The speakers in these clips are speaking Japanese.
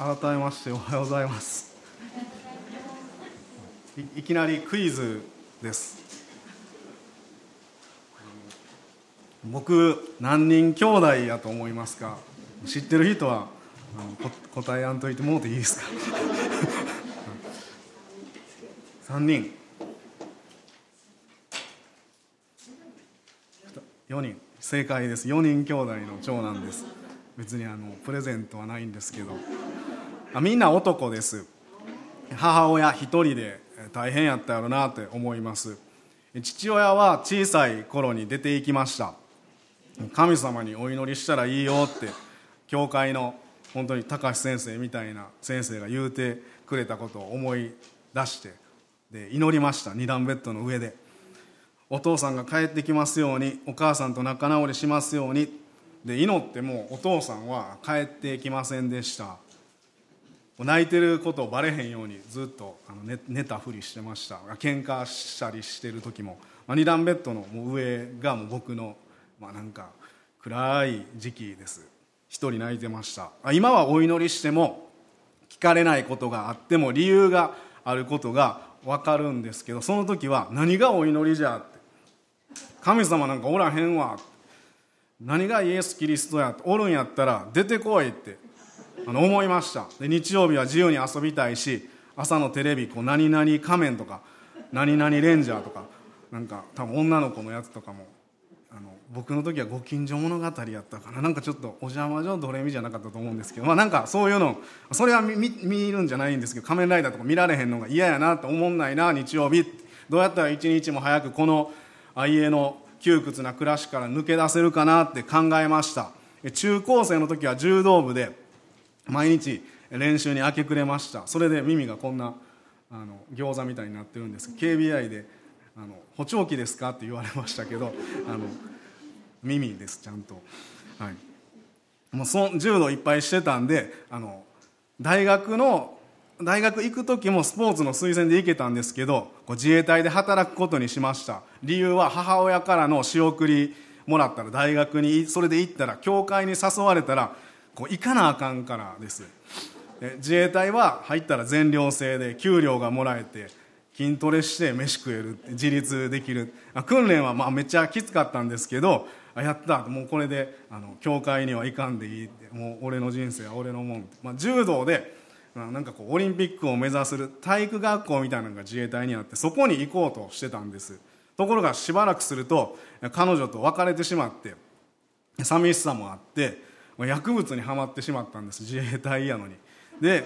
改めましておはようございます。いきなりクイズです。僕何人兄弟やと思いますか？知ってる人はあの答えやんといてもうていいですか？3人。4人。正解です。4人兄弟の長男です。別にあのプレゼントはないんですけど。みんな男です。母親一人で大変やったやろなって思います。父親は小さい頃に出て行きました。神様にお祈りしたらいいよって教会の本当に高橋先生みたいな先生が言うてくれたことを思い出してで祈りました二段ベッドの上で。お父さんが帰ってきますようにお母さんと仲直りしますように。で祈ってもお父さんは帰ってきませんでした。泣いてることをバレへんようにずっとあの寝寝たふりしてました。喧嘩したりしてる時も、まあ、2段ベッドのもう上がもう僕の、まあ、なんか暗い時期です。一人泣いてました。今はお祈りしても聞かれないことがあっても理由があることが分かるんですけどその時は何がお祈りじゃって。神様なんかおらへんわ何がイエス・キリストやおるんやったら出てこいって。あの思いました。で日曜日は自由に遊びたいし朝のテレビこう何々仮面とか何々レンジャーとかなんか多分女の子のやつとかもあの僕の時はご近所物語やったかな。なんかちょっとお邪魔女ドレミじゃなかったと思うんですけどまあなんかそういうのそれは見見るんじゃないんですけど仮面ライダーとか見られへんのが嫌やなと思んないな日曜日。どうやったら一日も早くこの家の窮屈な暮らしから抜け出せるかなって考えました。中高生の時は柔道部で毎日練習に明け暮れました。それで耳がこんなあの餃子みたいになってるんです。KBI であの「補聴器ですか?」って言われましたけどあの耳ですちゃんと。はい。もうそ柔道いっぱいしてたんであの大学の大学行く時もスポーツの推薦で行けたんですけど自衛隊で働くことにしました。理由は母親からの仕送りもらったら大学にそれで行ったら教会に誘われたらこう行かなあかんからです。自衛隊は入ったら全寮制で給料がもらえて筋トレして飯食える自立できる。訓練はまあめっちゃきつかったんですけどやった。もうこれであの教会には行かんでいいって。もう俺の人生は俺のもん、まあ、柔道でなんかこうオリンピックを目指する体育学校みたいなのが自衛隊にあってそこに行こうとしてたんです。ところがしばらくすると彼女と別れてしまって寂しさもあって薬物にはまってしまったんです。自衛隊やのに。で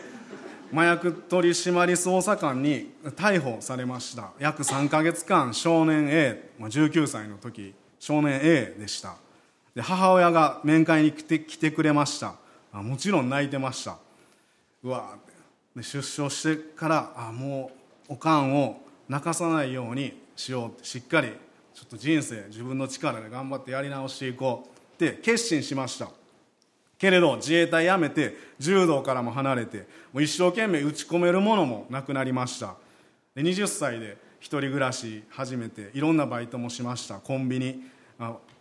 麻薬取締捜査官に逮捕されました。約3か月間少年 A、まあ、19歳の時少年 A でした。で母親が面会に来て来てくれました。あもちろん泣いてました。うわで出所してからあもうおかんを泣かさないようにしようって。しっかりちょっと人生自分の力で頑張ってやり直していこうって決心しました。けれど自衛隊辞めて柔道からも離れてもう一生懸命打ち込めるものもなくなりました。で20歳で一人暮らし始めていろんなバイトもしました。コンビニ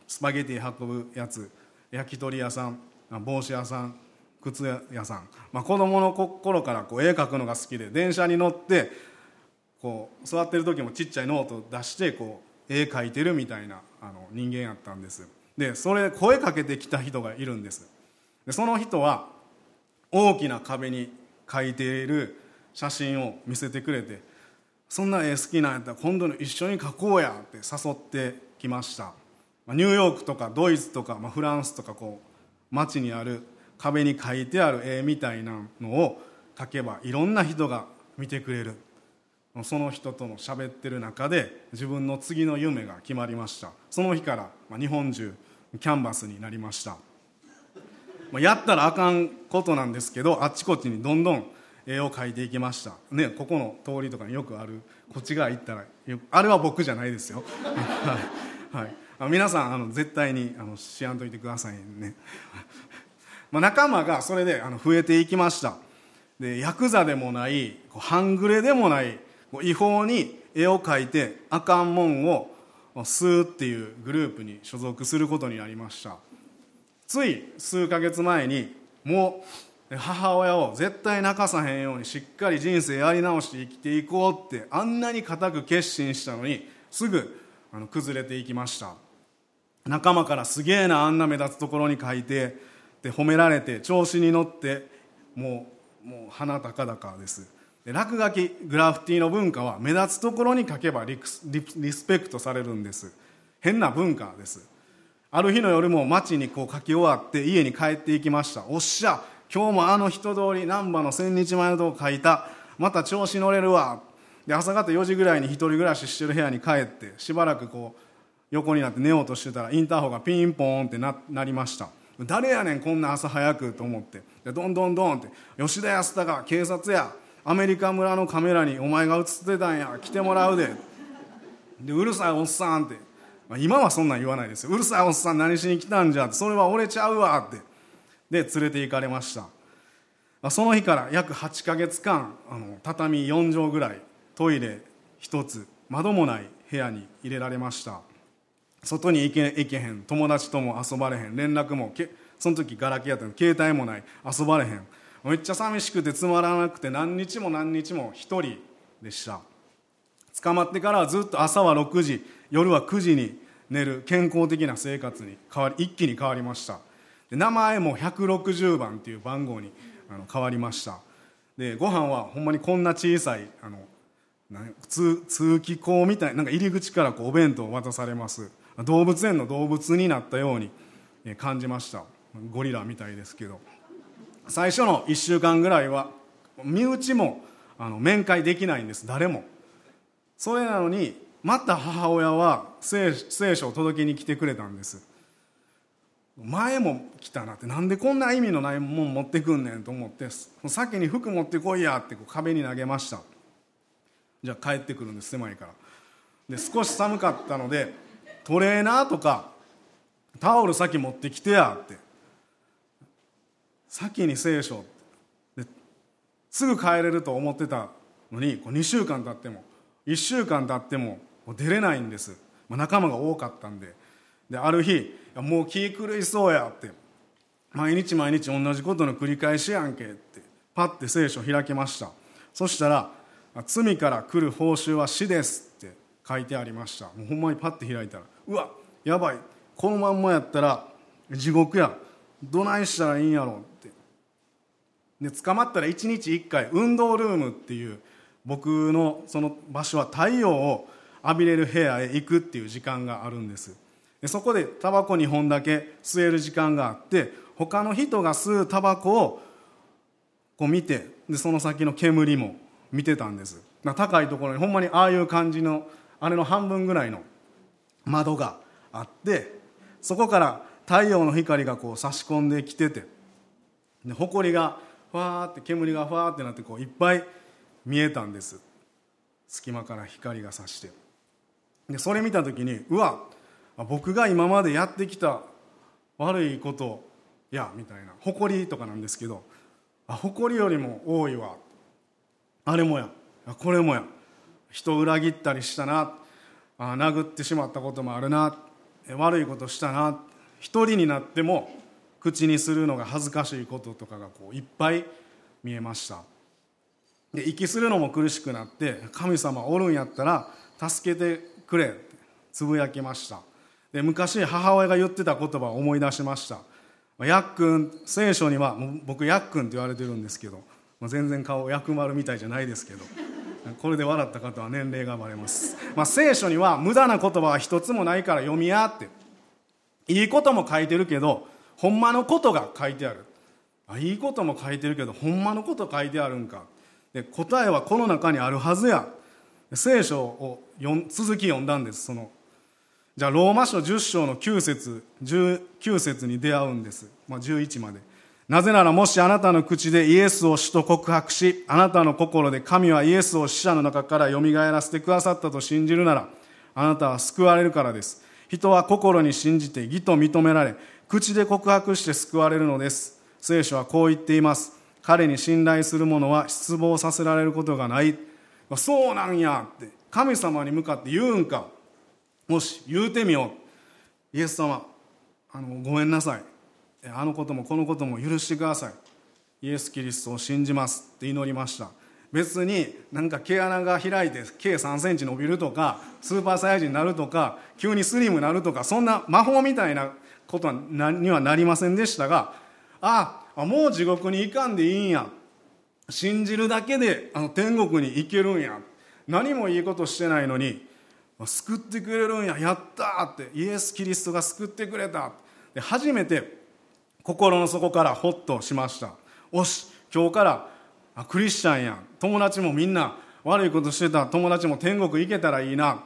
スパゲティ運ぶやつ焼き鳥屋さん帽子屋さん靴屋さん、まあ、子供の頃からこう絵描くのが好きで電車に乗ってこう座ってる時もちっちゃいノート出してこう絵描いてるみたいなあの人間やったんです。でそれ声かけてきた人がいるんです。でその人は大きな壁に描いている写真を見せてくれてそんな絵好きなんやったら今度の一緒に描こうやって誘ってきました。ニューヨークとかドイツとか、まあ、フランスとかこう街にある壁に描いてある絵みたいなのを描けばいろんな人が見てくれる。その人との喋ってる中で自分の次の夢が決まりました。その日から日本中キャンバスになりました。まやったらあかんことなんですけどあっちこっちにどんどん絵を描いていきました。ねここの通りとかによくある。こっち側行ったらあれは僕じゃないですよ。はい、はい、皆さんあの絶対にあのしやんといてくださいね。まあ仲間がそれであの増えていきました。でヤクザでもない半グレでもない違法に絵を描いてあかんもんを吸うっていうグループに所属することになりました。つい数ヶ月前にもう母親を絶対泣かさへんようにしっかり人生やり直して生きていこうってあんなに固く決心したのにすぐあの崩れていきました。仲間からすげえなあんな目立つところに書いてで褒められて調子に乗ってもうもう鼻高々です。で落書きグラフィティの文化は目立つところに書けばリスペクトされるんです。変な文化です。ある日の夜も街にこう書き終わって家に帰っていきました。おっしゃ今日もあの人通り難波の千日前のとこ書いた。また調子乗れるわ。で朝方4時ぐらいに一人暮らししてる部屋に帰ってしばらくこう横になって寝ようとしてたらインターホンがピンポーンってななりました。誰やねんこんな朝早くと思って。でどんどんどんって吉田康隆警察や。アメリカ村のカメラにお前が映ってたんや。来てもらうで。でうるさいおっさんって、まあ、今はそんなん言わないですよ。うるさいおっさん何しに来たんじゃそれは折れちゃうわって。で連れて行かれました、まあ、その日から約8ヶ月間あの畳4畳ぐらいトイレ1つ窓もない部屋に入れられました。外に行け行けへん。友達とも遊ばれへん。連絡もけその時ガラケーやったの。携帯もない。遊ばれへん。めっちゃ寂しくてつまらなくて何日も何日も一人でした。捕まってからはずっと朝は6時。夜は9時に寝る健康的な生活に変わり一気に変わりました。で名前も160番っていう番号にあの変わりました。でご飯はほんまにこんな小さいあの通通気口みたいなんか入り口からこうお弁当を渡されます。動物園の動物になったように感じました。ゴリラみたいですけど。最初の1週間ぐらいは身内もあの面会できないんです。誰も。それなのにまた母親は聖書を届けに来てくれたんです。前も来たなってなんでこんな意味のないもん持ってくんねんと思って先に服持ってこいやってこう壁に投げました。じゃあ帰ってくるんです狭いから。で少し寒かったのでトレーナーとかタオル先持ってきてやって。先に聖書ですぐ帰れると思ってたのに2週間経っても1週間経ってももう出れないんです、まあ、仲間が多かったんで。である日もう気狂いそうやって。毎日毎日同じことの繰り返しやんけって。パッて聖書開きました。そしたら「罪から来る報酬は死です」って。書いてありました。もうほんまにパッて開いたらうわやばい。このまんまやったら地獄や。どないしたらいいんやろって。で捕まったら1日1回運動ルームっていう僕のその場所は太陽を浴びれる部屋へ行くっていう時間があるんです。でそこでタバコ2本だけ吸える時間があって他の人が吸うタバコをこう見てでその先の煙も見てたんです。高いところにほんまにああいう感じのあれの半分ぐらいの窓があってそこから太陽の光がこう差し込んできててで埃がふわーって煙がふわーってなってこういっぱい見えたんです。隙間から光が差して。でそれ見た時にうわ僕が今までやってきた悪いことやみたいな誇りとかなんですけどあ誇りよりも多いわ。あれもやこれもや人を裏切ったりしたな。あ殴ってしまったこともあるな。悪いことしたな。一人になっても口にするのが恥ずかしいこととかがこういっぱい見えました。で息するのも苦しくなって神様おるんやったら助けてくれってつぶやきました。で昔母親が言ってた言葉を思い出しました。やっくん聖書には僕やっくんって言われてるんですけど全然顔薬丸みたいじゃないですけどこれで笑った方は年齢がバレます、まあ、聖書には無駄な言葉は一つもないから読みやっていいことも書いてるけどほんまのことが書いてある。あいいことも書いてるけどほんまのこと書いてあるんか。で答えはこの中にあるはずや。聖書を続き読んだんですそのじゃあローマ書10章の9節19節に出会うんです、まあ、11までなぜならもしあなたの口でイエスを主と告白し、あなたの心で神はイエスを死者の中から蘇らせてくださったと信じるなら、あなたは救われるからです。人は心に信じて義と認められ、口で告白して救われるのです。聖書はこう言っています。彼に信頼する者は失望させられることがない。あそうなんやって、神様に向かって言うんか。もし言うてみよう。イエス様、あの、ごめんなさい。あのこともこのことも許してくださいイエス・キリストを信じますって祈りました別になんか毛穴が開いて計3センチ伸びるとかスーパーサイズになるとか急にスリムになるとかそんな魔法みたいなことにはなりませんでしたがああもう地獄に行かんでいいんや信じるだけであの天国に行けるんや。何もいいことしてないのに救ってくれるんや。やったって。イエス・キリストが救ってくれた。で初めて心の底からホッとしました。おし今日からクリスチャンや。友達もみんな悪いことしてた。友達も天国行けたらいいな。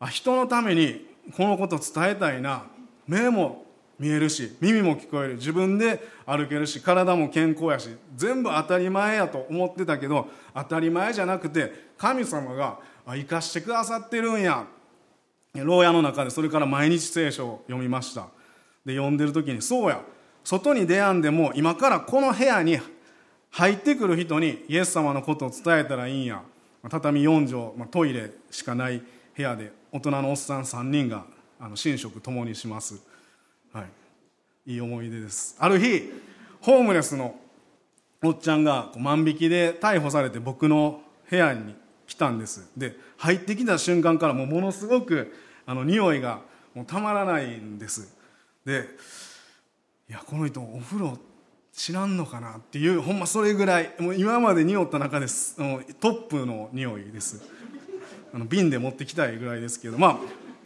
あ人のためにこのこと伝えたいな。目も見えるし耳も聞こえる。自分で歩けるし体も健康やし全部当たり前やと思ってたけど当たり前じゃなくて神様が生かしてくださってるんや。牢屋の中でそれから毎日聖書を読みました。で読んでる時にそうや。外に出やんでも今からこの部屋に入ってくる人にイエス様のことを伝えたらいいんや。畳4畳ま、トイレしかない部屋で大人のおっさん3人があの寝食共にします、いい思い出です。ある日ホームレスのおっちゃんが万引きで逮捕されて僕の部屋に来たんです。で入ってきた瞬間からもうものすごくあの匂いがもうたまらないんです。でいやこの人お風呂知らんのかなっていうほんまそれぐらいもう今まで匂った中です。トップの匂いです。あの瓶で持ってきたいぐらいですけどまあ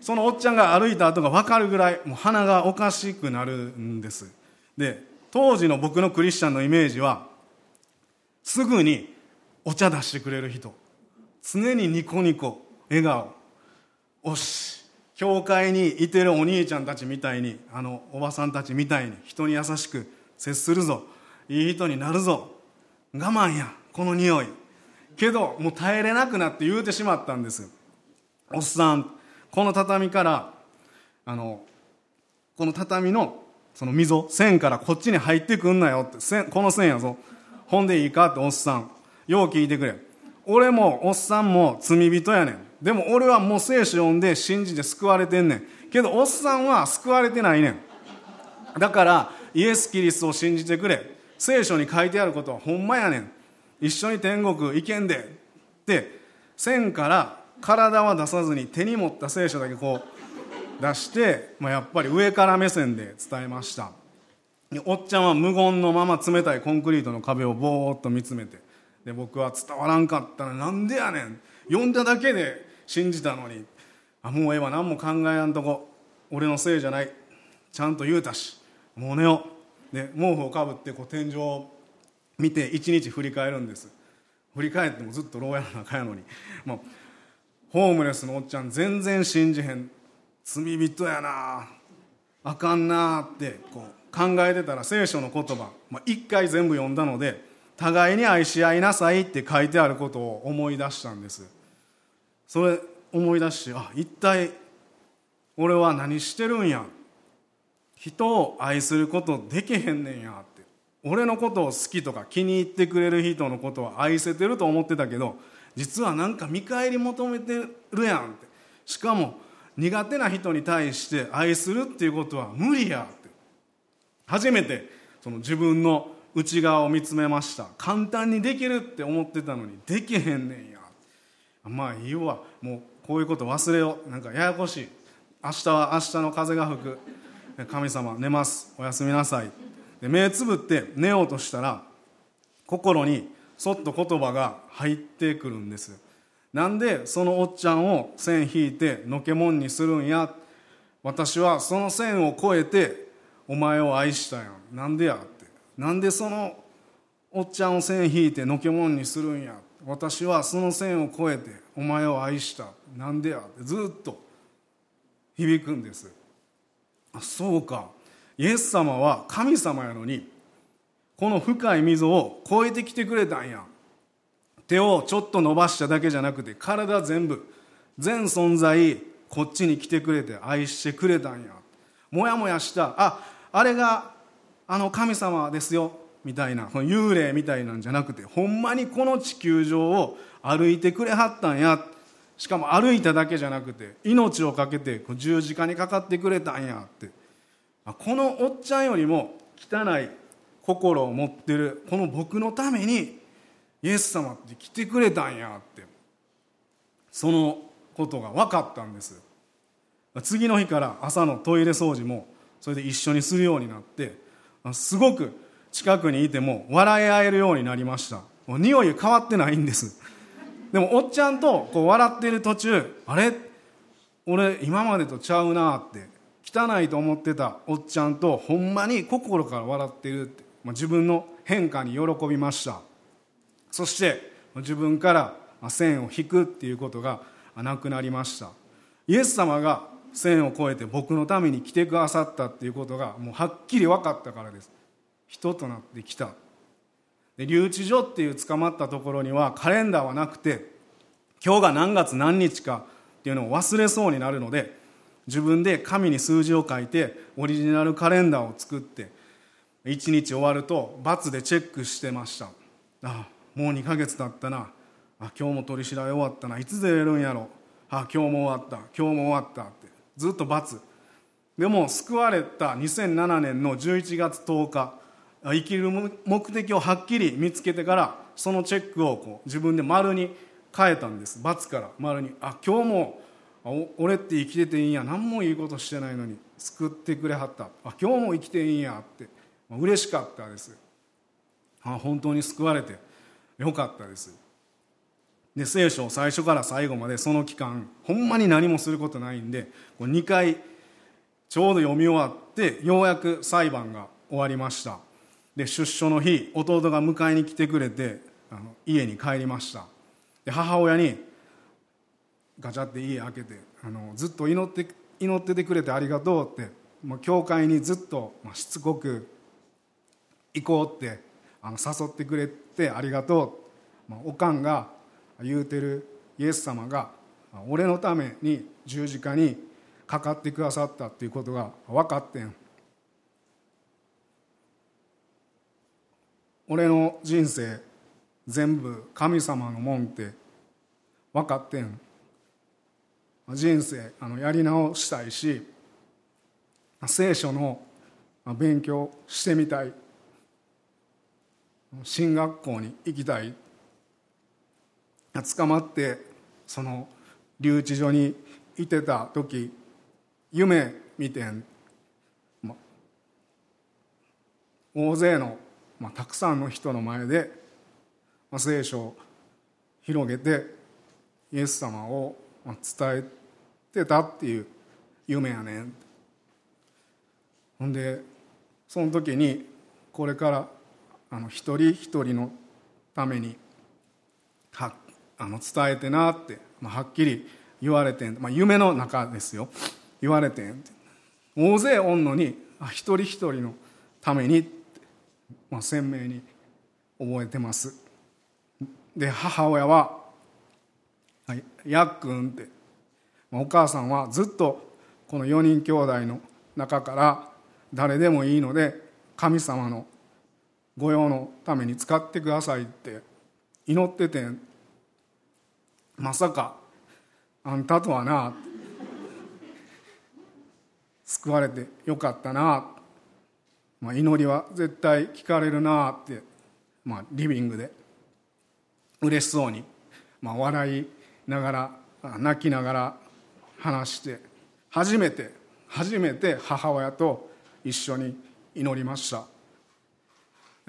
そのおっちゃんが歩いた後が分かるぐらいもう鼻がおかしくなるんです。で当時の僕のクリスチャンのイメージはすぐにお茶出してくれる人。常にニコニコ笑顔。おし教会にいてるお兄ちゃんたちみたいにあのおばさんたちみたいに人に優しく接するぞ。いい人になるぞ。我慢やこの匂い。けどもう耐えれなくなって言うてしまったんです。おっさんこの畳からあのこの畳のその溝線からこっちに入ってくんなよって線この線やぞ。ほんでいいかっておっさん。よう聞いてくれ。俺もおっさんも罪人やねん。でも俺はもう聖書読んで信じて救われてんねん。けどおっさんは救われてないねん。だからイエス・キリストを信じてくれ。聖書に書いてあることはほんまやねん。一緒に天国行けんで。って線から体は出さずに手に持った聖書だけこう出して、まあ、やっぱり上から目線で伝えました。おっちゃんは無言のまま冷たいコンクリートの壁をぼーっと見つめてで僕は伝わらんかったらなんでやねん読んだだけで信じたのにあもうええわ何も考えやんとこ俺のせいじゃないちゃんと言うたしもう寝ようで毛布をかぶってこう天井を見て一日振り返るんです。振り返ってもずっと牢屋の中やのに。もうホームレスのおっちゃん全然信じへん。罪人やな。あかんなってこう考えてたら聖書の言葉、まあ、一回全部読んだので互いに愛し合いなさいって書いてあることを思い出したんです。それ思い出してあ一体俺は何してるんや。人を愛することできへんねんや。って。俺のことを好きとか気に入ってくれる人のことは愛せてると思ってたけど実はなんか見返り求めてるやんってしかも苦手な人に対して愛するっていうことは無理やって。初めてその自分の内側を見つめました簡単にできるって思ってたのにできへんねんやまあいいわもうこういうこと忘れようなんかややこしい明日は明日の風が吹く神様寝ます。おやすみなさいで目つぶって寝ようとしたら心にそっと言葉が入ってくるんです。なんでそのおっちゃんを線引いてのけもんにするんや。私はその線を越えてお前を愛したや。んなんでやって。なんでそのおっちゃんを線引いてのけもんにするんや。私はその線を越えてお前を愛した。なんでやって。ずっと響くんです。あそうか。イエス様は神様やのにこの深い溝を越えてきてくれたんや。手をちょっと伸ばしただけじゃなくて体全部全存在こっちに来てくれて愛してくれたんや。もやもやした。ああれがあの神様ですよ。みたいなこの幽霊みたいなんじゃなくてほんまにこの地球上を歩いてくれはったんや。しかも歩いただけじゃなくて命を懸けて十字架にかかってくれたんやって。このおっちゃんよりも汚い心を持ってる。この僕のためにイエス様って来てくれたんやって。そのことが分かったんです。次の日から朝のトイレ掃除もそれで一緒にするようになってすごく近くにいても笑い合えるようになりました。匂い変わってないんです。でもおっちゃんとこう笑ってる途中あれ？俺今までとちゃうなって汚いと思ってたおっちゃんとほんまに心から笑ってるって、自分の変化に喜びました。そして自分から線を引くっていうことがなくなりました。イエス様が線を越えて僕のために来てくださったっていうことがもうはっきり分かったからです。人となってきた。で留置所っていう捕まったところにはカレンダーはなくて今日が何月何日かっていうのを忘れそうになるので自分で紙に数字を書いてオリジナルカレンダーを作って1日終わると×でチェックしてました。あもう2ヶ月経ったな。あ今日も取り調べ終わったな。いつ出れるんやろ。あ今日も終わった。今日も終わったって。ずっと×でも救われた2007年の11月10日生きる目的をはっきり見つけてからそのチェックをこう自分で丸に変えたんです×から。丸にあ今日も俺って生きてていいんや。何もいいことしてないのに救ってくれはった。あ今日も生きていいんやって。嬉しかったです。本当に救われてよかったです。で聖書を最初から最後までその期間ほんまに何もすることないんで2回ちょうど読み終わってようやく裁判が終わりました。で出所の日弟が迎えに来てくれてあの家に帰りました。で母親にガチャって家開けてあのずっと祈って祈っててくれてありがとうってもう教会にずっと、まあ、しつこく行こうってあの誘ってくれてありがとう、まあ、おかんが言うてるイエス様が俺のために十字架にかかってくださったっていうことが分かってん。俺の人生全部神様のもんって分かってん。人生あのやり直したいし聖書の勉強してみたい。進学校に行きたい。捕まってその留置所にいてた時夢見てん、大勢の、またくさんの人の前で、ま、聖書を広げてイエス様を伝えてたっていう夢やねん。ほんでその時にこれからあの一人一人のためにはあの伝えてなって、まあ、はっきり言われてん、まあ、夢の中ですよ。言われてん大勢おんのにあ一人一人のために、まあ、鮮明に覚えてます。で母親は「やっくん」って、まあ、お母さんはずっとこの4人兄弟の中から誰でもいいので神様の御用のために使ってくださいって祈っててまさかあんたとはな救われてよかったな、まあ、祈りは絶対聞かれるなって、まあ、リビングで嬉しそうに、まあ、笑いながら泣きながら話して初めて初めて母親と一緒に祈りました。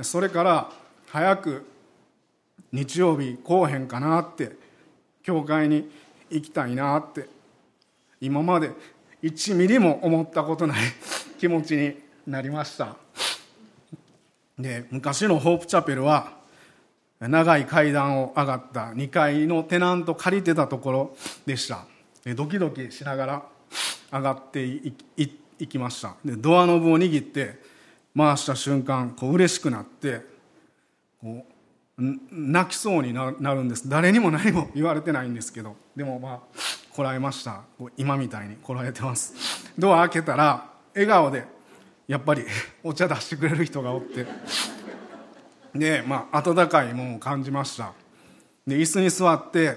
それから早く日曜日来おへんかなって教会に行きたいなって今まで1ミリも思ったことない 気持ちになりました。で昔のホープチャペルは長い階段を上がった2階のテナント借りてたところでした。ドキドキしながら上がっていきました。でドアノブを握って回した瞬間こう嬉しくなってこう泣きそうになるんです。誰にも何も言われてないんですけどでもまあこらえました。今みたいにこらえてます。ドア開けたら笑顔でやっぱりお茶出してくれる人がおって。でまあ温かいものを感じました。で椅子に座って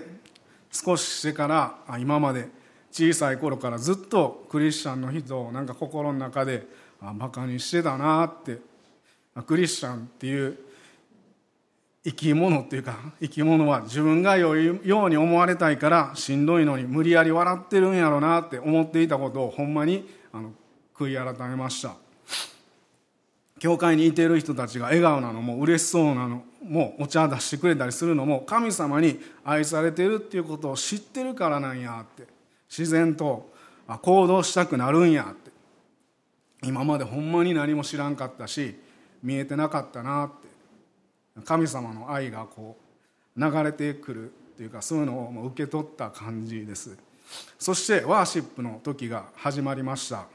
少ししてから今まで小さい頃からずっとクリスチャンの人をなんか心の中であバカにしてたなって。クリスチャンっていう生き物っていうか生き物は自分が良いように思われたいからしんどいのに無理やり笑ってるんやろうなって思っていたことをほんまにあの悔い改めました。教会にいている人たちが笑顔なのも嬉しそうなのもお茶出してくれたりするのも神様に愛されてるっていうことを知ってるからなんやって。自然と行動したくなるんや今までほんまに何も知らんかったし見えてなかったなって。神様の愛がこう流れてくるっていうかそういうのを受け取った感じです。そしてワーシップの時が始まりました。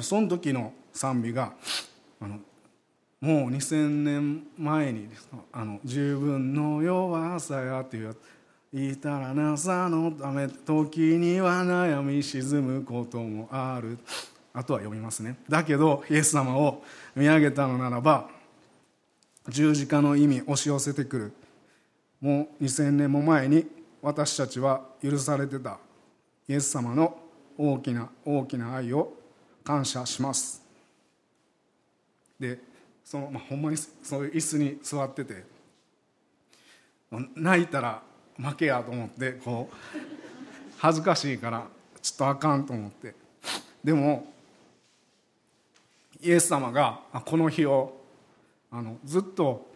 その時の賛美があのもう2000年前にあの自分の弱さやっていういたらなさのため時には悩み沈むこともある。あとは読みますね。だけどイエス様を見上げたのならば十字架の意味押し寄せてくる。もう2000年も前に私たちは許されてた。イエス様の大きな大きな愛を感謝します。でその、まあ、ほんまにそういう椅子に座ってて泣いたら負けやと思ってこう恥ずかしいからちょっとあかんと思って。でもイエス様がこの日をあのずっと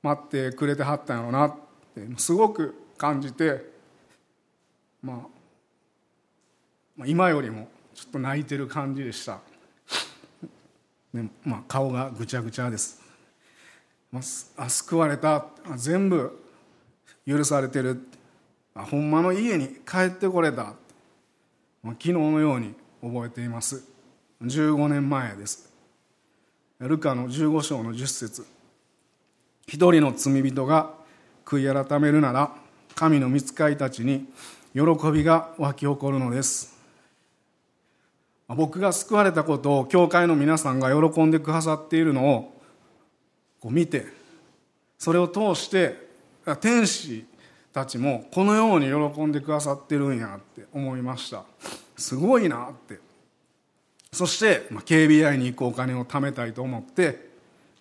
待ってくれてはったんやろうなってすごく感じて、まあ、今よりもちょっと泣いてる感じでした、ねまあ、顔がぐちゃぐちゃです、まあ、救われた。全部許されてる。あほんまの家に帰ってこれた、まあ、昨日のように覚えています。15年前です。ルカの15章の10節。一人の罪人が悔い改めるなら神の御使いたちに喜びが湧き起こるのです。僕が救われたことを教会の皆さんが喜んでくださっているのをこう見てそれを通して天使たちもこのように喜んでくださってるんやって思いました。すごいなって。そして、まあ、KBI に行くお金を貯めたいと思って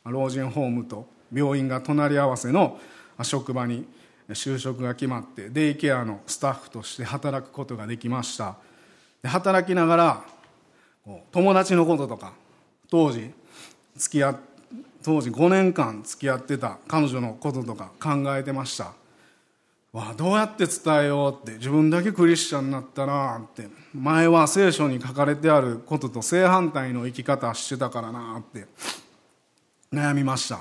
老人ホームと病院が隣り合わせの職場に就職が決まってデイケアのスタッフとして働くことができました。で働きながら友達のこととか当時付き合当時5年間付き合ってた彼女のこととか考えてました。わどうやって伝えようって自分だけクリスチャンになったなって前は聖書に書かれてあることと正反対の生き方してたからなって悩みました。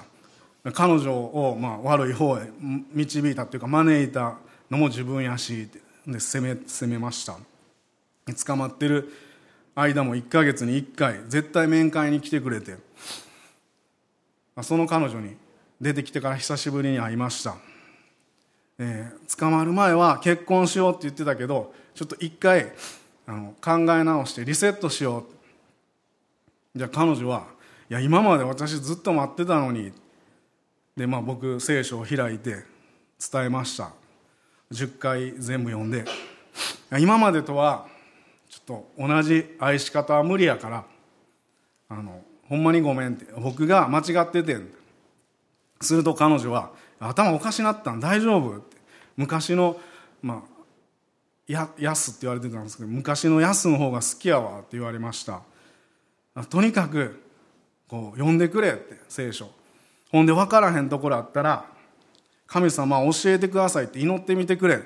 彼女をまあ悪い方へ導いたっていうか招いたのも自分やしで責め責めました。捕まってる間も1ヶ月に1回絶対面会に来てくれてその彼女に出てきてから久しぶりに会いました。えー、捕まる前は結婚しようって言ってたけどちょっと一回あの考え直してリセットしよう。じゃあ彼女はいや今まで私ずっと待ってたのに。で、まあ、僕聖書を開いて伝えました。10回全部読んで。今までとはちょっと同じ愛し方は無理やからあのほんまにごめんって僕が間違っててすると彼女は頭おかしなったん大丈夫って。昔のまあや安って言われてたんですけど昔の安の方が好きやわって言われました。とにかくこう読んでくれって聖書。ほんで分からへんところあったら神様教えてくださいって祈ってみてくれ。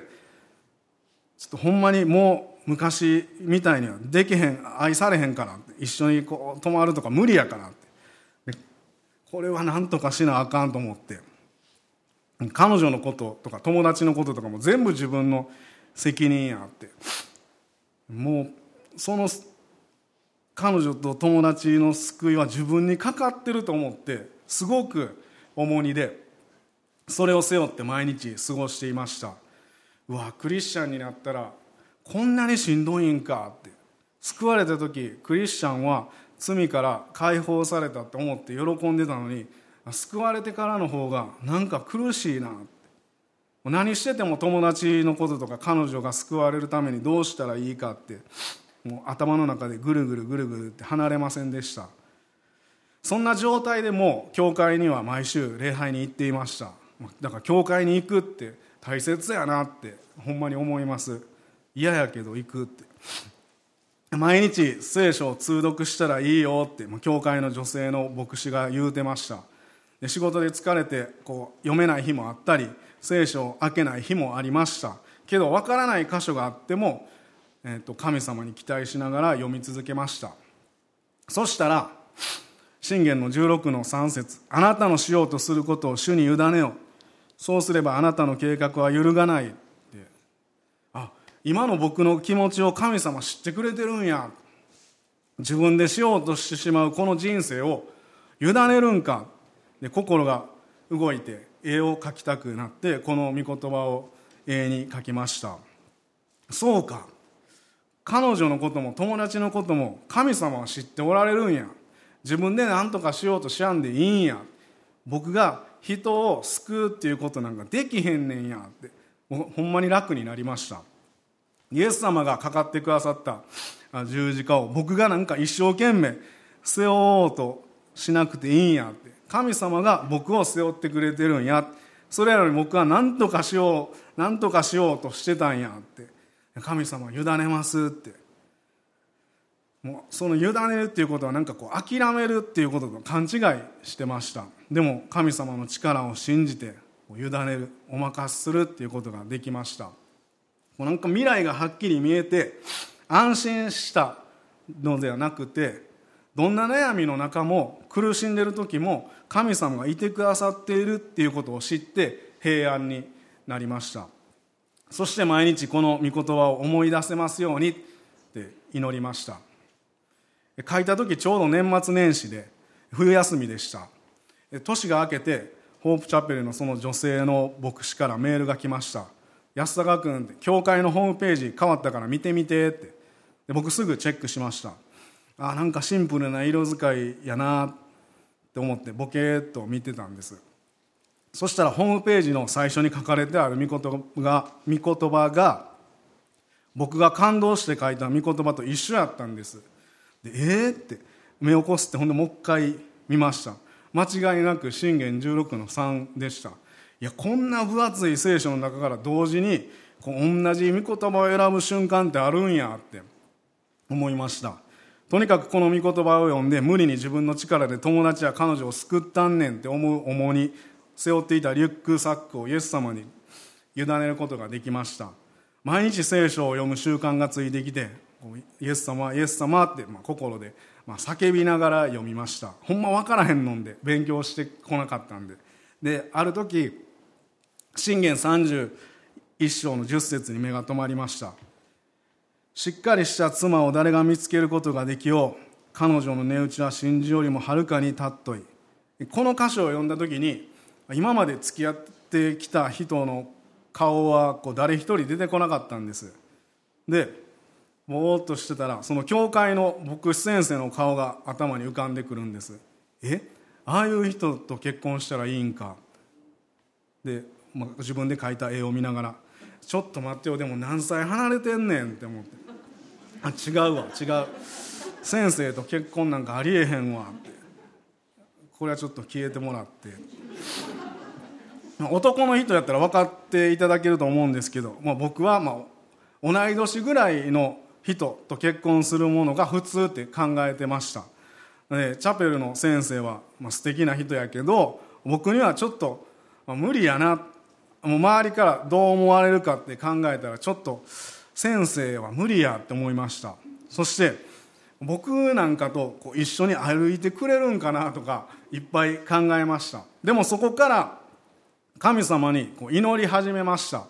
ちょっとほんまにもう昔みたいにはできへん愛されへんから一緒にこう泊まるとか無理やからって。これは何とかしなあかんと思って。彼女のこととか友達のこととかも全部自分の責任やって。もうその彼女と友達の救いは自分にかかってると思ってすごく重荷でそれを背負って毎日過ごしていました。うわクリスチャンになったらこんなにしんどいんかって。救われた時クリスチャンは罪から解放されたって思って喜んでたのに救われてからの方がなんか苦しいな何してても友達のこととか彼女が救われるためにどうしたらいいかってもう頭の中でぐるぐるぐるぐるって離れませんでした。そんな状態でも教会には毎週礼拝に行っていました。だから教会に行くって大切やなってほんまに思います。嫌やけど行くって。毎日聖書を通読したらいいよって教会の女性の牧師が言うてました。で仕事で疲れてこう読めない日もあったり聖書を開けない日もありました。けど分からない箇所があっても、えー、と神様に期待しながら読み続けました。そしたら信玄の16の3節あなたのしようとすることを主に委ねよそうすればあなたの計画は揺るがない」ってあ今の僕の気持ちを神様知ってくれてるんや。自分でしようとしてしまうこの人生を委ねるんか。で心が動いて絵を描きたくなってこの御言葉を絵に描きました。そうか。彼女のことも友達のことも神様は知っておられるんや。自分で何とかしようとしやんでいいんや。僕が人を救うっていうことなんかできへんねんや。ってほんまに楽になりました。イエス様がかかってくださった十字架を僕がなんか一生懸命背負おうとしなくていいんや。って。神様が僕を背負ってくれてるんや。それやのに僕は何とかしよう何とかしようとしてたんやって。神様委ねますって。もうその委ねるっていうことはなんかこう諦めるっていうことと勘違いしてました。でも神様の力を信じて委ねるお任せするっていうことができました。もうなんか未来がはっきり見えて安心したのではなくてどんな悩みの中も苦しんでる時も神様がいてくださっているっていうことを知って平安になりました。そして毎日この御言葉を思い出せますようにって祈りました。書いた時ちょうど年末年始で冬休みでした。年が明けてホープチャペルのその女性の牧師からメールが来ました。安坂君教会のホームページ変わったから見てみてって。僕すぐチェックしました。あなんかシンプルな色使いやなって思ってボケーっと見てたんです。そしたらホームページの最初に書かれてある御言葉が御言葉が僕が感動して書いた御言葉と一緒やったんです。でえー、って目を起こすってほんでもう一回見ました。間違いなく信玄16の3でした。いやこんな分厚い聖書の中から同時にこう同じ御言葉を選ぶ瞬間ってあるんやって思いました。とにかくこの御言葉を読んで無理に自分の力で友達や彼女を救ったんねんって思う重荷背負っていたリュックサックをイエス様に委ねることができました。毎日聖書を読む習慣がついてきてイエス様イエス様って、まあ、心で、まあ、叫びながら読みました。ほんま分からへんのんで勉強してこなかったんで。である時信玄31章の10節に目が留まりました。しっかりした妻を誰が見つけることができよう彼女の値打ちは真珠よりもはるかに尊い。この歌詞を読んだ時に今まで付き合ってきた人の顔はこう誰一人出てこなかったんです。でぼーっとしてたらその教会の牧師先生の顔が頭に浮かんでくるんです。え？ああいう人と結婚したらいいんか。で、まあ、自分で描いた絵を見ながらちょっと待ってよでも何歳離れてんねんって思って。あ違うわ違う。先生と結婚なんかありえへんわ。ってこれはちょっと消えてもらって。男の人やったら分かっていただけると思うんですけど、まあ、僕はまあ同い年ぐらいの人と結婚するものが普通って考えてました。でチャペルの先生は、まあ、素敵な人やけど僕にはちょっと、ま、無理やな。もう周りからどう思われるかって考えたらちょっと先生は無理やって思いました。そして僕なんかとこう一緒に歩いてくれるんかなとかいっぱい考えました。でもそこから神様にこう祈り始めました。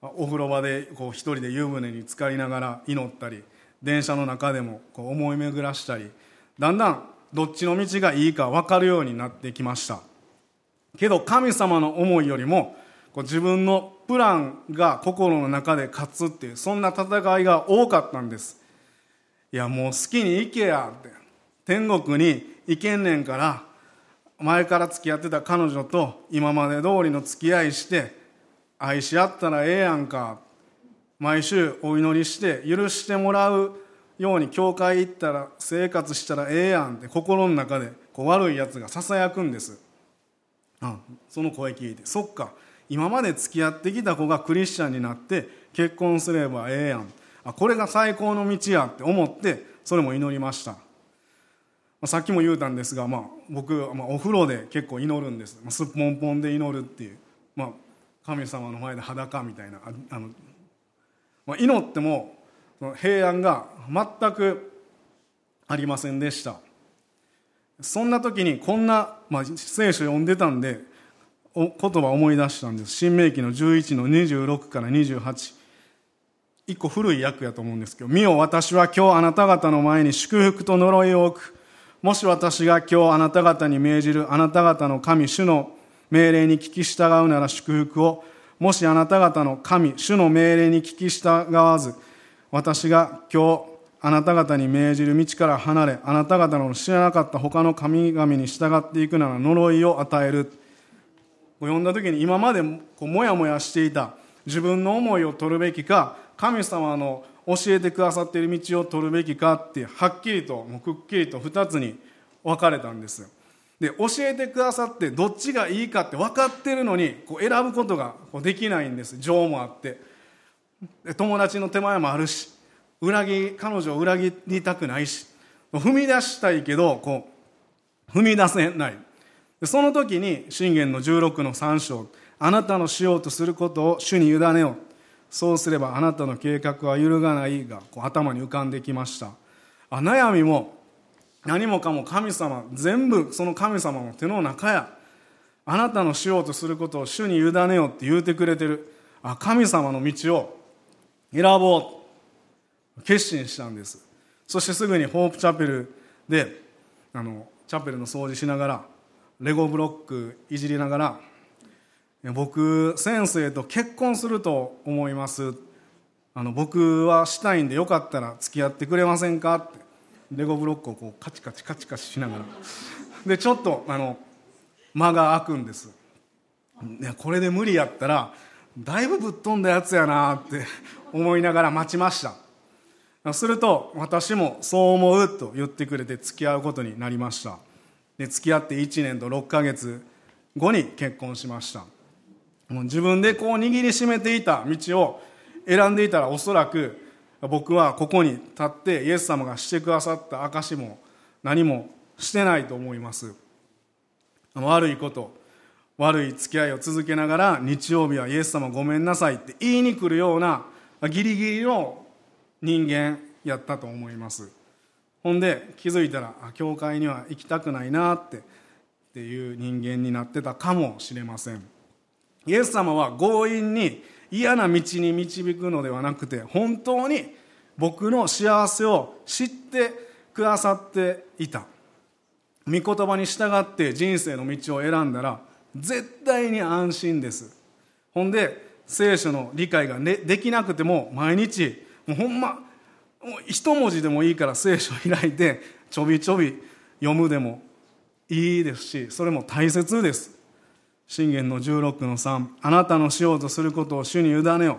お風呂場でこう一人で湯船に浸かりながら祈ったり電車の中でもこう思い巡らしたりだんだんどっちの道がいいか分かるようになってきました。けど神様の思いよりもこう自分のプランが心の中で勝つっていうそんな戦いが多かったんです。いやもう好きに行けやって。天国に行けんねんから前から付き合ってた彼女と今まで通りの付き合いして愛し合ったらええやんか。毎週お祈りして許してもらうように教会行ったら生活したらええやんって心の中でこう悪いやつがささやくんです。あその声聞いて。そっか。今まで付き合ってきた子がクリスチャンになって結婚すればええやん。あこれが最高の道やって思ってそれも祈りました。さっきも言うたんですが、まあ、僕、まあ、お風呂で結構祈るんです、まあ、すっぽんぽんで祈るっていう、まあ、神様の前で裸みたいなあの、まあ、祈っても平安が全くありませんでした。そんな時にこんな、まあ、聖書読んでたんで言葉を思い出したんです。新明記の11の26から28一個古い訳やと思うんですけど「見よ私は今日あなた方の前に祝福と呪いを置く」もし私が今日あなた方に命じるあなた方の神主の命令に聞き従うなら祝福を。もしあなた方の神主の命令に聞き従わず私が今日あなた方に命じる道から離れあなた方の知らなかった他の神々に従っていくなら呪いを与える。読んだ時に今までこうもやもやしていた自分の思いを取るべきか神様の教えてくださっている道を取るべきかってはっきりともうくっきりと2つに分かれたんです。で教えてくださってどっちがいいかって分かってるのにこう選ぶことがこうできないんです。情もあって。友達の手前もあるし裏切彼女を裏切りたくないし踏み出したいけどこう踏み出せない。その時に信玄の16の3章あなたのしようとすることを主に委ねよう。そうすればあなたの計画は揺るがないがこう頭に浮かんできました。あ悩みも何もかも神様全部その神様の手の中や。あなたのしようとすることを主に委ねよって言うてくれてる。あ神様の道を選ぼう。決心したんです。そしてすぐにホープチャペルであのチャペルの掃除しながらレゴブロックいじりながら僕先生と結婚すると思います。あの僕はしたいんでよかったら付き合ってくれませんか？って。レゴブロックをこうカチカチカチカチしながら。でちょっとあの間が空くんです。いやこれで無理やったらだいぶぶっ飛んだやつやなって思いながら待ちました。すると私もそう思うと言ってくれて付き合うことになりました。で付き合って1年と6ヶ月後に結婚しました。もう自分でこう握りしめていた道を選んでいたらおそらく僕はここに立ってイエス様がしてくださった証も何もしてないと思います。悪いこと悪い付き合いを続けながら日曜日はイエス様ごめんなさいって言いに来るようなギリギリの人間やったと思います。ほんで気づいたら教会には行きたくないなってっていう人間になってたかもしれません。イエス様は強引に嫌な道に導くのではなくて本当に僕の幸せを知ってくださっていた。御言葉に従って人生の道を選んだら絶対に安心です。ほんで聖書の理解が、ね、できなくても毎日もうほんまもう一文字でもいいから聖書を開いてちょびちょび読むでもいいですしそれも大切です。信玄の16の3あなたのしようとすることを主に委ねよ。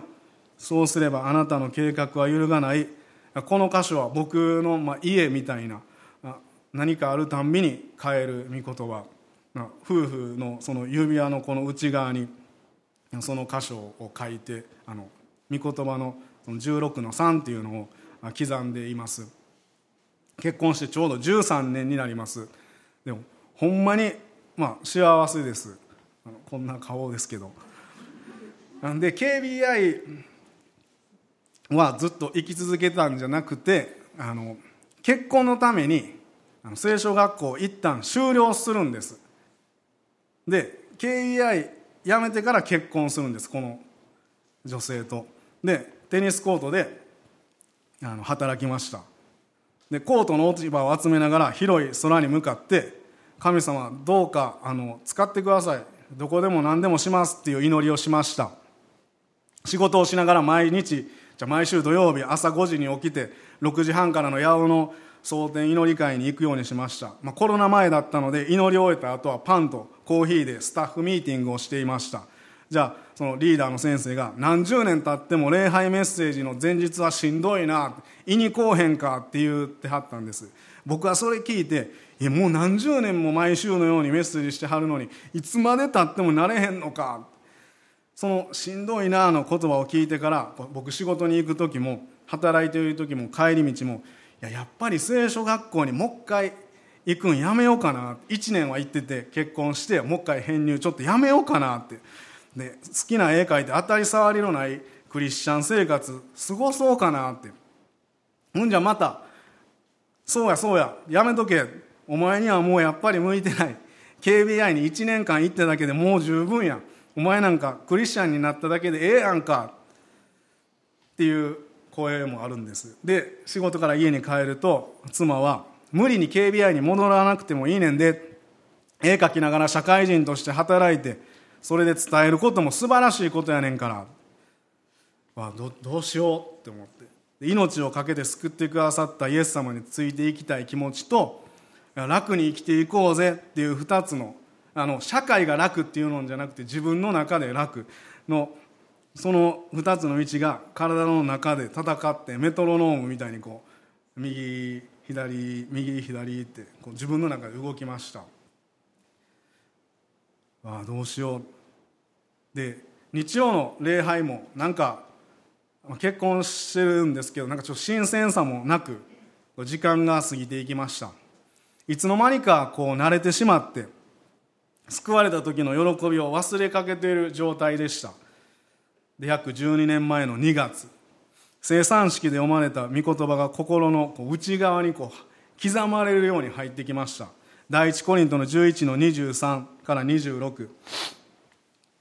そうすればあなたの計画は揺るがない。この箇所は僕のま家みたいな何かあるたんびに変える御言葉。夫婦のその指輪のこの内側にその箇所を書いてあの御言葉のその16の3っていうのを刻んでいます。結婚してちょうど13年になります。でもほんまにまあ幸せです。こんな顔ですけど。なんで KBI はずっと生き続けたんじゃなくてあの結婚のためにあの聖書学校を一旦終了するんです。で KBI 辞めてから結婚するんですこの女性と。でテニスコートであの働きました。でコートの落ち葉を集めながら広い空に向かって神様どうかあの使ってください。どこでも何でもしますっていう祈りをしました。仕事をしながら毎日じゃ毎週土曜日朝5時に起きて6時半からの八尾の蒼天祈り会に行くようにしました、まあ、コロナ前だったので祈り終えた後はパンとコーヒーでスタッフミーティングをしていました。じゃあそのリーダーの先生が何十年経っても礼拝メッセージの前日はしんどいな胃にこうへんかって言ってはったんです。僕はそれ聞いてえもう何十年も毎週のようにメッセージしてはるのにいつまでたってもなれへんのか。そのしんどいなの言葉を聞いてから僕仕事に行く時も働いている時も帰り道もいややっぱり聖書学校にもう一回行くんやめようかな。1年は行ってて結婚してもう一回編入ちょっとやめようかなって。で好きな絵描いて当たり障りのないクリスチャン生活過ごそうかなって。ほんじゃまたそうやそうややめとけ。お前にはもうやっぱり向いてない。KBI に1年間行ってだけでもう十分や。お前なんかクリスチャンになっただけでええやんか。っていう声もあるんです。で仕事から家に帰ると妻は無理に KBI に戻らなくてもいいねんで絵描きながら社会人として働いてそれで伝えることも素晴らしいことやねんから。わどどうしようって思って。命を懸けて救ってくださったイエス様についていきたい気持ちと楽に生きていこうぜっていう2つのあの社会が楽っていうのじゃなくて自分の中で楽のその2つの道が体の中で戦ってメトロノームみたいにこう右左右左ってこう自分の中で動きました。ああどうしよう。で日曜の礼拝もなんか結婚してるんですけどなんかちょっと新鮮さもなく時間が過ぎていきました。いつの間にかこう慣れてしまって救われた時の喜びを忘れかけている状態でした。で約12年前の2月生産式で読まれた御言葉が心の内側にこう刻まれるように入ってきました。第一コリントの11の23から26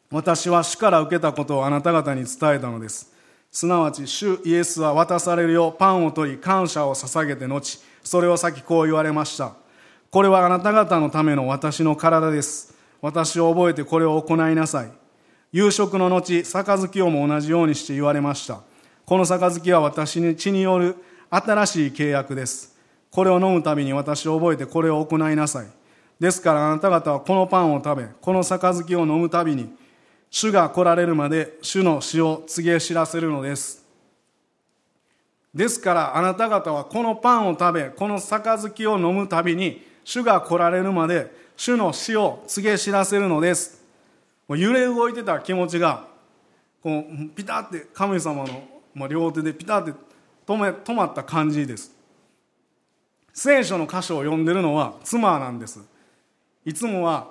私は主から受けたことをあなた方に伝えたのです。すなわち主イエスは渡されるようパンを取り感謝を捧げて後それを先こう言われました。これはあなた方のための私の体です。私を覚えてこれを行いなさい。夕食の後杯をも同じようにして言われました。この杯は私に血による新しい契約です。これを飲むたびに私を覚えてこれを行いなさい。ですからあなた方はこのパンを食べこの杯を飲むたびに主が来られるまで主の死を告げ知らせるのです。ですからあなた方はこのパンを食べこの杯を飲むたびに主が来られるまで主の死を告げ知らせるのです。揺れ動いてた気持ちがこうピタって神様の両手でピタって止め止まった感じです。聖書の箇所を読んでるのは妻なんです。いつもは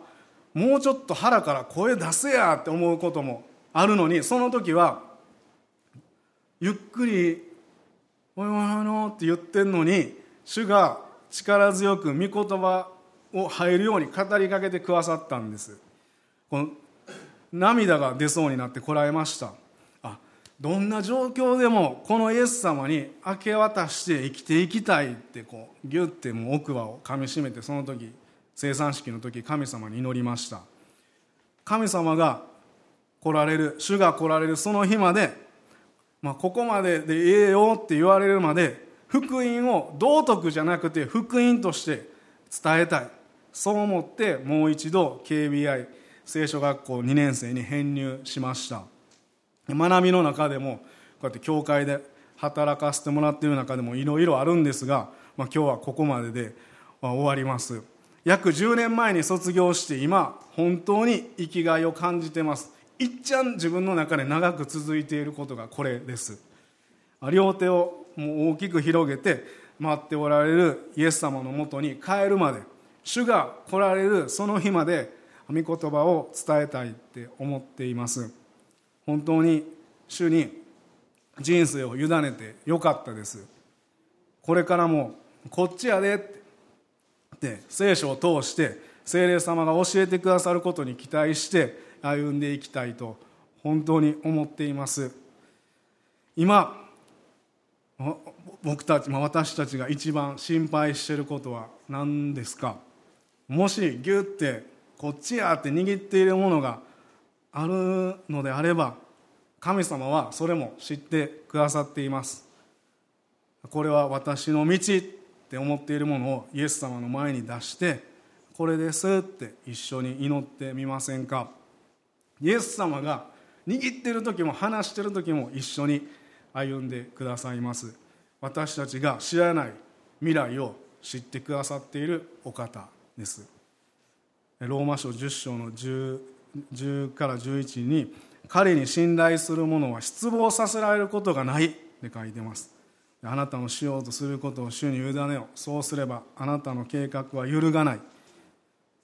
もうちょっと腹から声出せやって思うこともあるのにその時はゆっくり「おいおいおの」って言ってんのに主が力強く御言葉を入るように語りかけてくださったんです。この涙が出そうになってこらえました。どんな状況でもこのイエス様に明け渡して生きていきたいってこうギュッてもう奥歯をかみしめてその時生産式の時神様に祈りました。神様が来られる主が来られるその日まで、まあ、ここまででええよって言われるまで福音を道徳じゃなくて福音として伝えたい。そう思ってもう一度 KBI 聖書学校2年生に編入しました。学びの中でもこうやって教会で働かせてもらっている中でもいろいろあるんですが、まあ、今日はここまでで終わります。約10年前に卒業して今本当に生きがいを感じてます。いっちゃん自分の中で長く続いていることがこれです。両手をもう大きく広げて待っておられるイエス様のもとに帰るまで主が来られるその日まで御言葉を伝えたいって思っています。本当に主に人生を委ねてよかったです。これからもこっちやでって聖書を通して聖霊様が教えてくださることに期待して歩んでいきたいと本当に思っています。今僕たち私たちが一番心配していることは何ですか？もしギュッてこっちやって握っているものがあるのであれば神様はそれも知ってくださっています。これは私の道って思っているものをイエス様の前に出してこれですって一緒に祈ってみませんか？イエス様が握ってる時も話してる時も一緒に歩んでくださいます。私たちが知らない未来を知ってくださっているお方です。ローマ書10章の10から11に彼に信頼する者は失望させられることがないって書いてます。あなたのしようとすることを主に委ねよそうすればあなたの計画は揺るがない。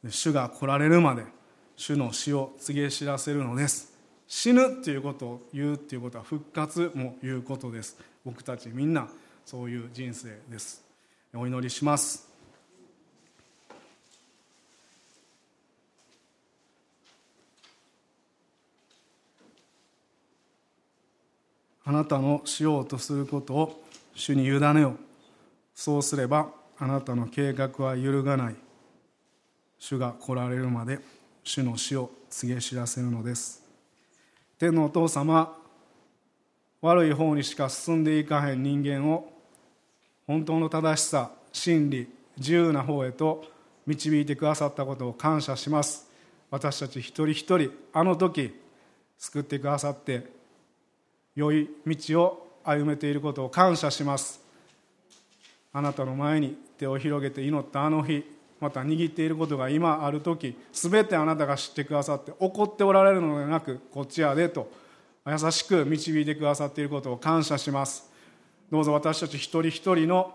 主が来られるまで主の死を告げ知らせるのです。死ぬっていうことを言うっていうことは復活も言うことです。僕たちみんなそういう人生です。お祈りします。あなたのしようとすることを主に委ねよそうすればあなたの計画は揺るがない。主が来られるまで主の死を告げ知らせるのです。天のお父様悪い方にしか進んでいかへん人間を本当の正しさ真理自由な方へと導いてくださったことを感謝します。私たち一人一人あの時救ってくださって良い道を歩めていることを感謝します。あなたの前に手を広げて祈ったあの日また握っていることが今ある時全てあなたが知ってくださって怒っておられるのではなくこっちやでと優しく導いてくださっていることを感謝します。どうぞ私たち一人一人の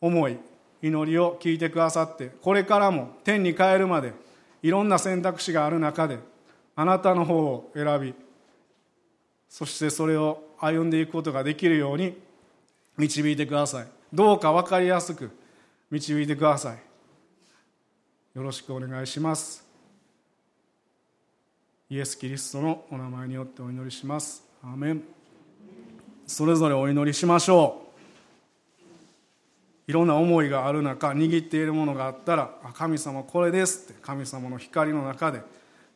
思い祈りを聞いてくださってこれからも天に帰るまでいろんな選択肢がある中であなたの方を選びそしてそれを歩んでいくことができるように導いてください。どうか分かりやすく導いてください。よろしくお願いします。イエス・キリストのお名前によってお祈りします。アーメン。それぞれお祈りしましょう。いろんな思いがある中握っているものがあったら「神様これです」って神様の光の中で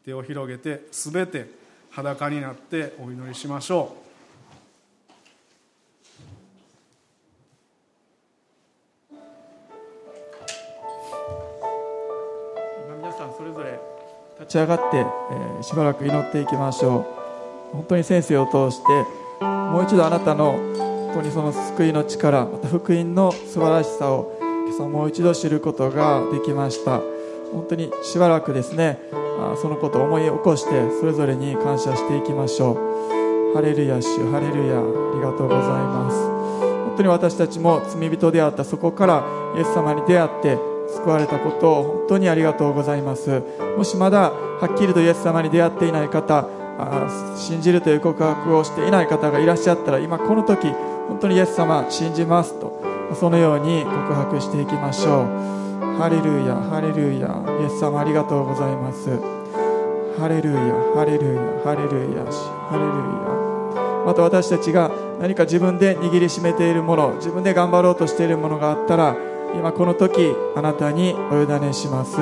手を広げて全て裸になってお祈りしましょう。皆さんそれぞれ立ち上がって、えー、しばらく祈っていきましょう。本当に先生を通してもう一度あなたの本当にその救いの力また福音の素晴らしさを今朝もう一度知ることができました。本当にしばらくですねそのことを思い起こしてそれぞれに感謝していきましょう。ハレルヤ主ハレルヤありがとうございます。本当に私たちも罪人であったそこからイエス様に出会って救われたことを本当にありがとうございます。もしまだはっきりとイエス様に出会っていない方信じるという告白をしていない方がいらっしゃったら今この時本当にイエス様信じますとそのように告白していきましょう。ハレルヤハレルヤイエス様ありがとうございます。ハレルヤハレルヤハレルヤハレルヤまた私たちが何か自分で握りしめているもの自分で頑張ろうとしているものがあったら今この時あなたにお委ねします。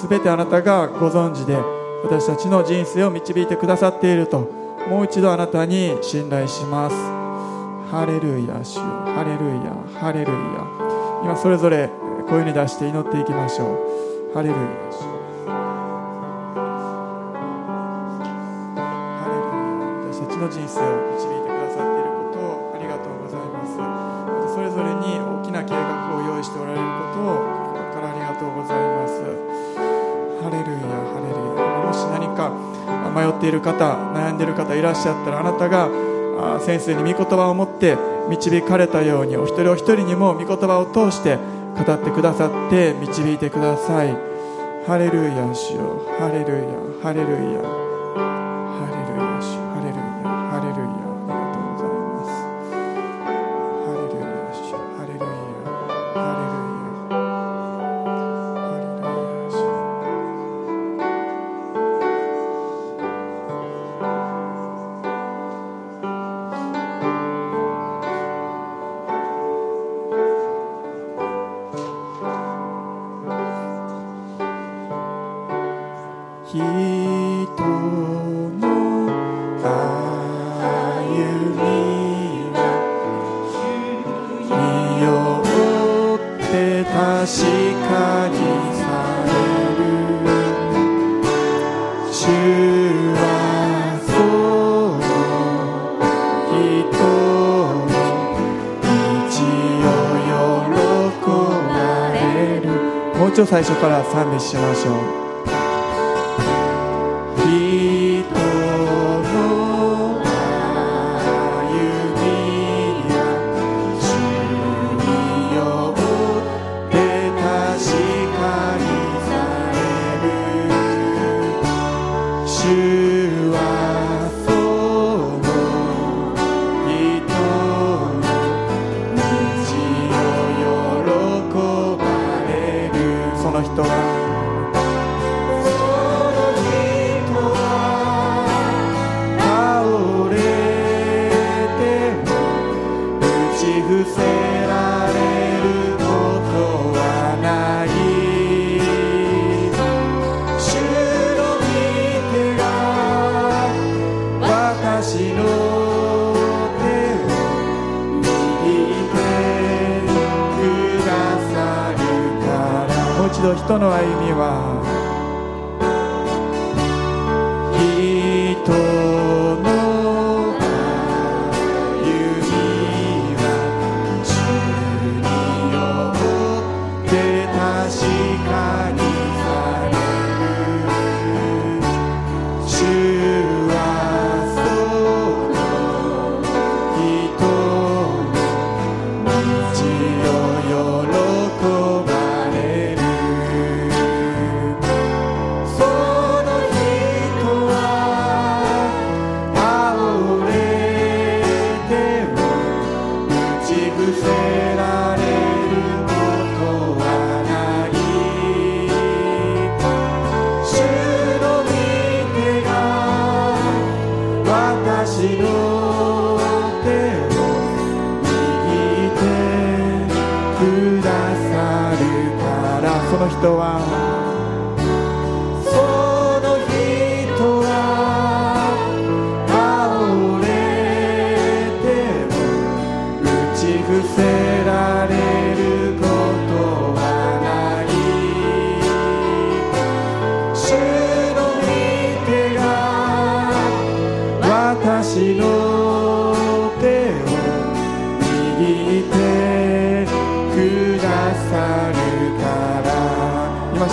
すべてあなたがご存知で私たちの人生を導いてくださっているともう一度あなたに信頼します。ハレルヤ主ハレルヤハレルヤ今それぞれ声に出して祈っていきましょう。ハレルヤ。私たちの人生を導いてくださっていることをありがとうございます。またそれぞれに大きな計画を用意しておられることを心からありがとうございます。ハレルヤ。ハレルヤ。もし何か迷っている方悩んでいる方いらっしゃったらあなたが先生に御言葉を持って導かれたようにお一人お一人にも御言葉を通して語ってくださって導いてください。ハレルヤ主よハレルヤハレルヤ最初から賛美しましょう。その人人の歩みは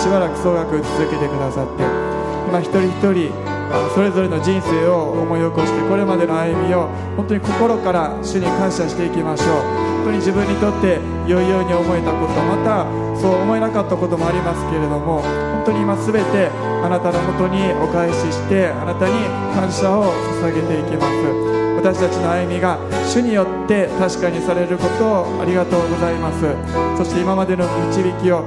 しばらく総額続けてくださって今一人一人それぞれの人生を思い起こしてこれまでの歩みを本当に心から主に感謝していきましょう。当に自分にとって良いように思えたことまたそう思えなかったこともありますけれども本当に今すべてあなたのもとにお返ししてあなたに感謝を捧げていきます。私たちの歩みが主によって確かにされることをありがとうございます。そして今までの導きを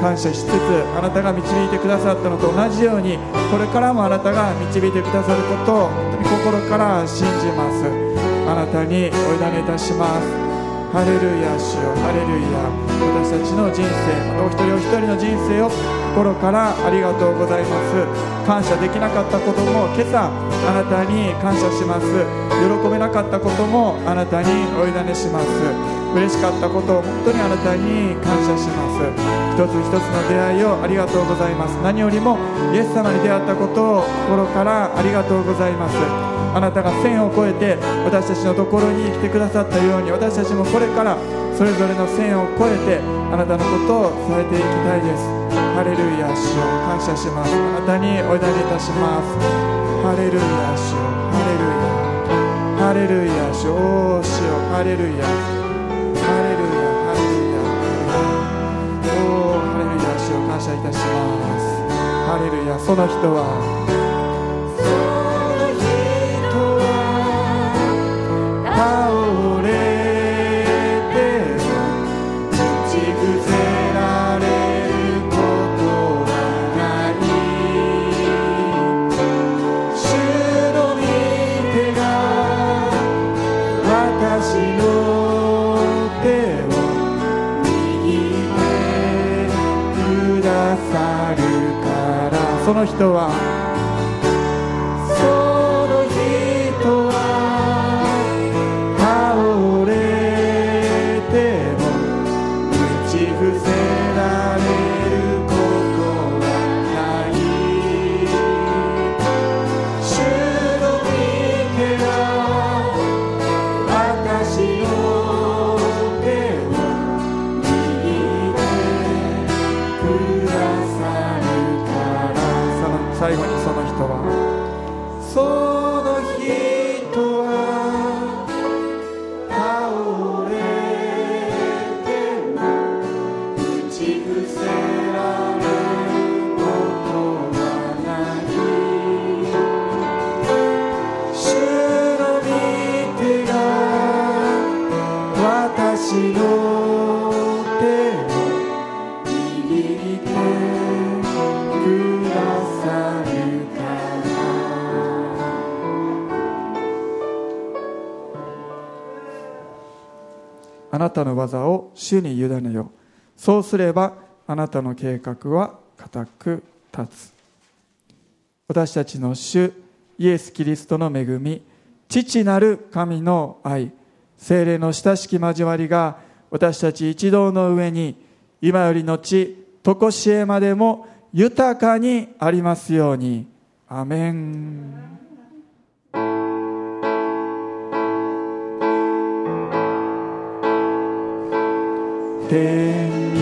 感謝しつつあなたが導いてくださったのと同じようにこれからもあなたが導いてくださることを本当に心から信じます。あなたにお委ねいたします。ハレルヤ主よ。ハレルヤ。私たちの人生またお一人お一人の人生を心からありがとうございます。感謝できなかったことも今朝あなたに感謝します。喜べなかったこともあなたにお委ねします。嬉しかったことを本当にあなたに感謝します。一つ一つの出会いをありがとうございます。何よりもイエス様に出会ったことを心からありがとうございます。あなたが線を越えて私たちのところに来てくださったように私たちもこれからそれぞれの線を越えてあなたのことを伝えていきたいです。ハレルヤ主を感謝します。あなたにお祈りいたします。ハレルヤ主。をハレルヤハレルヤ主。おー主よ。ハレルヤ。ハレルヤハレルヤ。おーハレルヤ主を感謝いたします。ハレルヤその人はその人はあなたの技を主に委ねよ。そうすればあなたの計画は固く立つ。私たちの主イエス・キリストの恵み父なる神の愛精霊の親しき交わりが私たち一同の上に今よりのち常しえまでも豊かにありますように。アメン。天。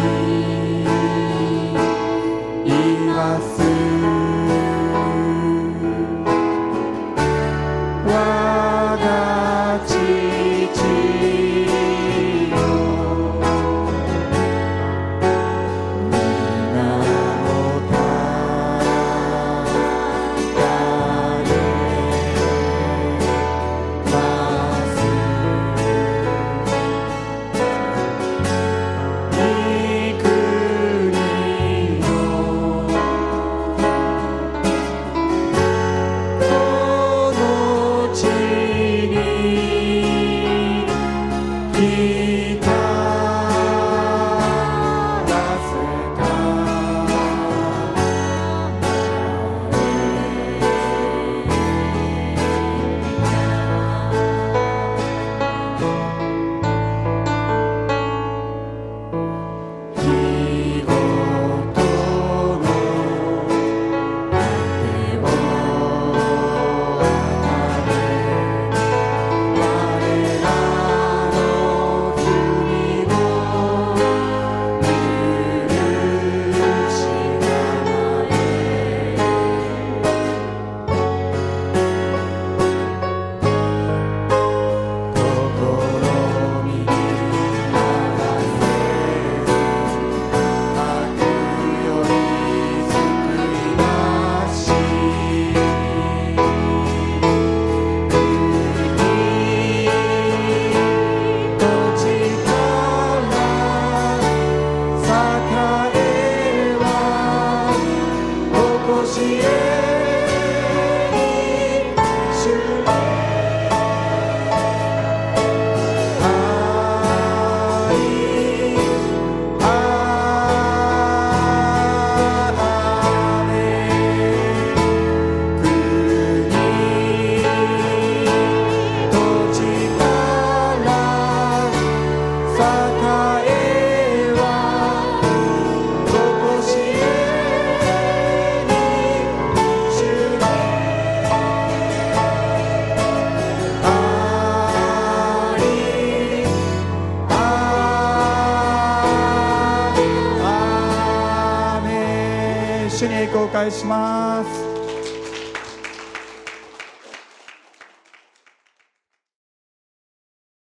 mais lá.